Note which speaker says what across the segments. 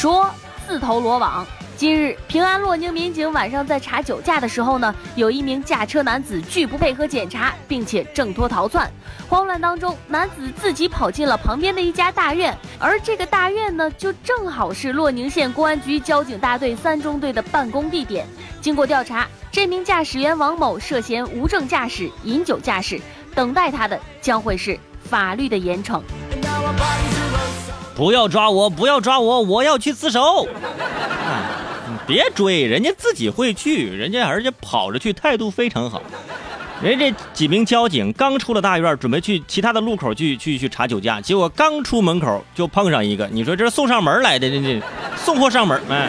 Speaker 1: 说自投罗网。今日，平安洛宁民警晚上在查酒驾的时候呢，有一名驾车男子拒不配合检查，并且挣脱逃窜。慌乱当中，男子自己跑进了旁边的一家大院，而这个大院呢，就正好是洛宁县公安局交警大队三中队的办公地点。经过调查，这名驾驶员王某涉嫌无证驾驶、饮酒驾驶，等待他的将会是法律的严惩。
Speaker 2: 不要抓我！不要抓我！我要去自首。别追，人家自己会去，人家而且跑着去，态度非常好。人这几名交警刚出了大院，准备去其他的路口去去去查酒驾，结果刚出门口就碰上一个，你说这是送上门来的，这这送货上门，哎。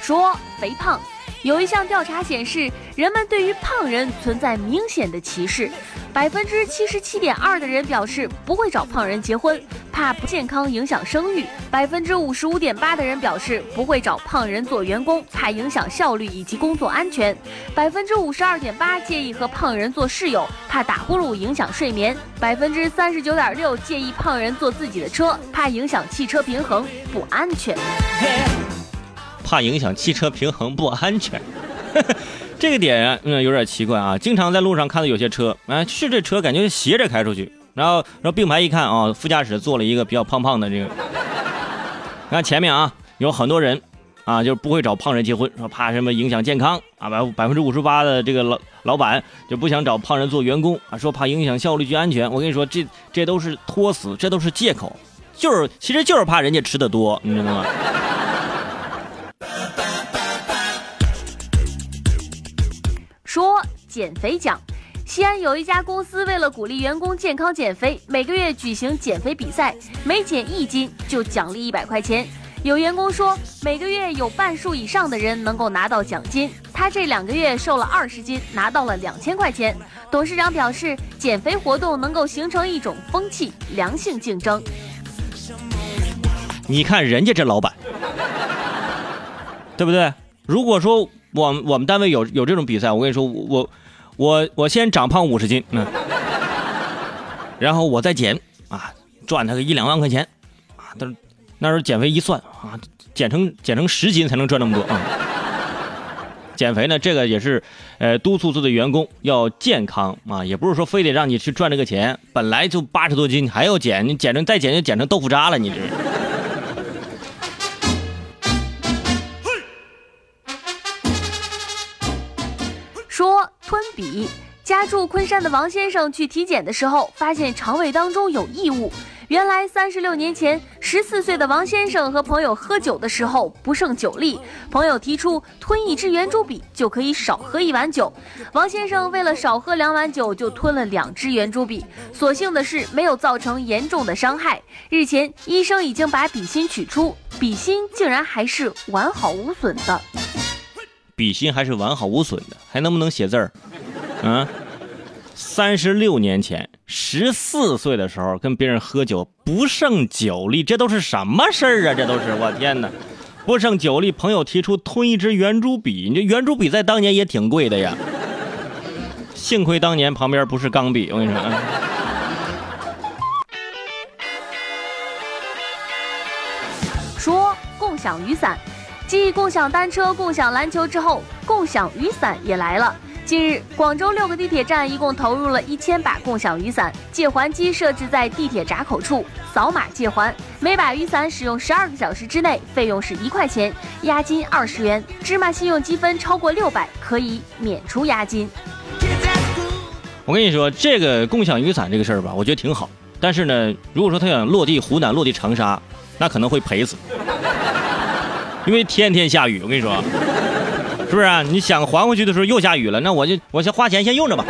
Speaker 1: 说肥胖。有一项调查显示，人们对于胖人存在明显的歧视，百分之七十七点二的人表示不会找胖人结婚，怕不健康影响生育；百分之五十五点八的人表示不会找胖人做员工，怕影响效率以及工作安全；百分之五十二点八介意和胖人做室友，怕打呼噜影响睡眠；百分之三十九点六介意胖人坐自己的车，怕影响汽车平衡，不安全。
Speaker 2: 怕影响汽车平衡不安全，这个点，嗯，有点奇怪啊。经常在路上看到有些车，啊，是这车感觉斜着开出去，然后，然后并排一看啊，副驾驶坐了一个比较胖胖的这个。看前面啊，有很多人，啊，就是不会找胖人结婚，说怕什么影响健康啊。百百分之五十八的这个老老板就不想找胖人做员工啊，说怕影响效率及安全。我跟你说，这这都是托死，这都是借口，就是其实就是怕人家吃的多，你知道吗？
Speaker 1: 减肥奖，西安有一家公司为了鼓励员工健康减肥，每个月举行减肥比赛，每减一斤就奖励一百块钱。有员工说，每个月有半数以上的人能够拿到奖金。他这两个月瘦了二十斤，拿到了两千块钱。董事长表示，减肥活动能够形成一种风气，良性竞争。
Speaker 2: 你看人家这老板，对不对？如果说。我我们单位有有这种比赛，我跟你说，我我我先长胖五十斤，嗯，然后我再减啊，赚他个一两万块钱啊，但是那时候减肥一算啊，减成减成十斤才能赚那么多啊。减肥呢，这个也是呃督促自己的员工要健康啊，也不是说非得让你去赚这个钱，本来就八十多斤还要减，你减成再减就减成豆腐渣了，你这。
Speaker 1: 笔。家住昆山的王先生去体检的时候，发现肠胃当中有异物。原来三十六年前，十四岁的王先生和朋友喝酒的时候不胜酒力，朋友提出吞一支圆珠笔就可以少喝一碗酒。王先生为了少喝两碗酒，就吞了两支圆珠笔。所幸的是没有造成严重的伤害。日前，医生已经把笔芯取出，笔芯竟然还是完好无损的。
Speaker 2: 笔芯还是完好无损的，还能不能写字儿？嗯，三十六年前，十四岁的时候跟别人喝酒不胜酒力，这都是什么事儿啊？这都是我天哪！不胜酒力，朋友提出吞一支圆珠笔，你这圆珠笔在当年也挺贵的呀。幸亏当年旁边不是钢笔，我跟你说。
Speaker 1: 说共享雨伞。继共享单车、共享篮球之后，共享雨伞也来了。近日，广州六个地铁站一共投入了一千把共享雨伞，借还机设置在地铁闸口处，扫码借还。每把雨伞使用十二个小时之内，费用是一块钱，押金二十元。芝麻信用积分超过六百，可以免除押金。
Speaker 2: 我跟你说，这个共享雨伞这个事儿吧，我觉得挺好。但是呢，如果说他想落地湖南、落地长沙，那可能会赔死。因为天天下雨，我跟你说，是不是啊？你想还回去的时候又下雨了，那我就我先花钱先用着吧。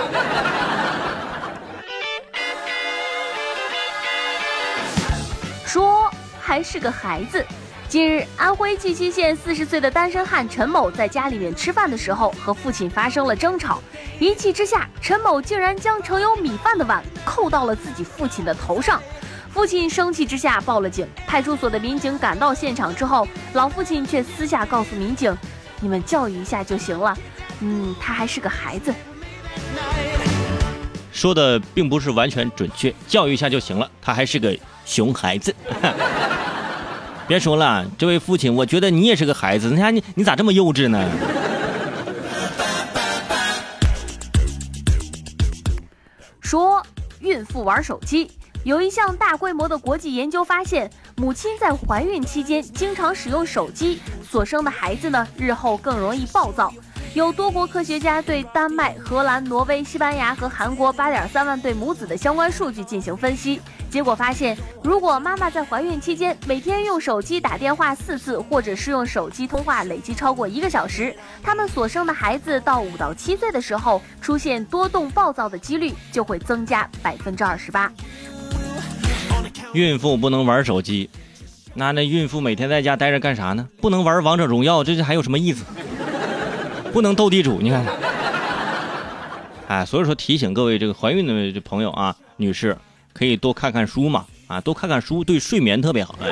Speaker 1: 说还是个孩子。近日，安徽绩溪县四十岁的单身汉陈某在家里面吃饭的时候和父亲发生了争吵，一气之下，陈某竟然将盛有米饭的碗扣到了自己父亲的头上。父亲生气之下报了警，派出所的民警赶到现场之后，老父亲却私下告诉民警：“你们教育一下就行了，嗯，他还是个孩子。”
Speaker 2: 说的并不是完全准确，教育一下就行了，他还是个熊孩子。别说了，这位父亲，我觉得你也是个孩子。你看你，你咋这么幼稚呢？
Speaker 1: 说孕妇玩手机，有一项大规模的国际研究发现，母亲在怀孕期间经常使用手机，所生的孩子呢，日后更容易暴躁。有多国科学家对丹麦、荷兰、挪威、西班牙和韩国八点三万对母子的相关数据进行分析，结果发现，如果妈妈在怀孕期间每天用手机打电话四次，或者是用手机通话累计超过一个小时，他们所生的孩子到五到七岁的时候出现多动暴躁的几率就会增加百分之二十八。
Speaker 2: 孕妇不能玩手机，那那孕妇每天在家待着干啥呢？不能玩王者荣耀，这这还有什么意思？不能斗地主，你看，哎，所以说提醒各位这个怀孕的朋友啊，女士可以多看看书嘛，啊，多看看书对睡眠特别好。哎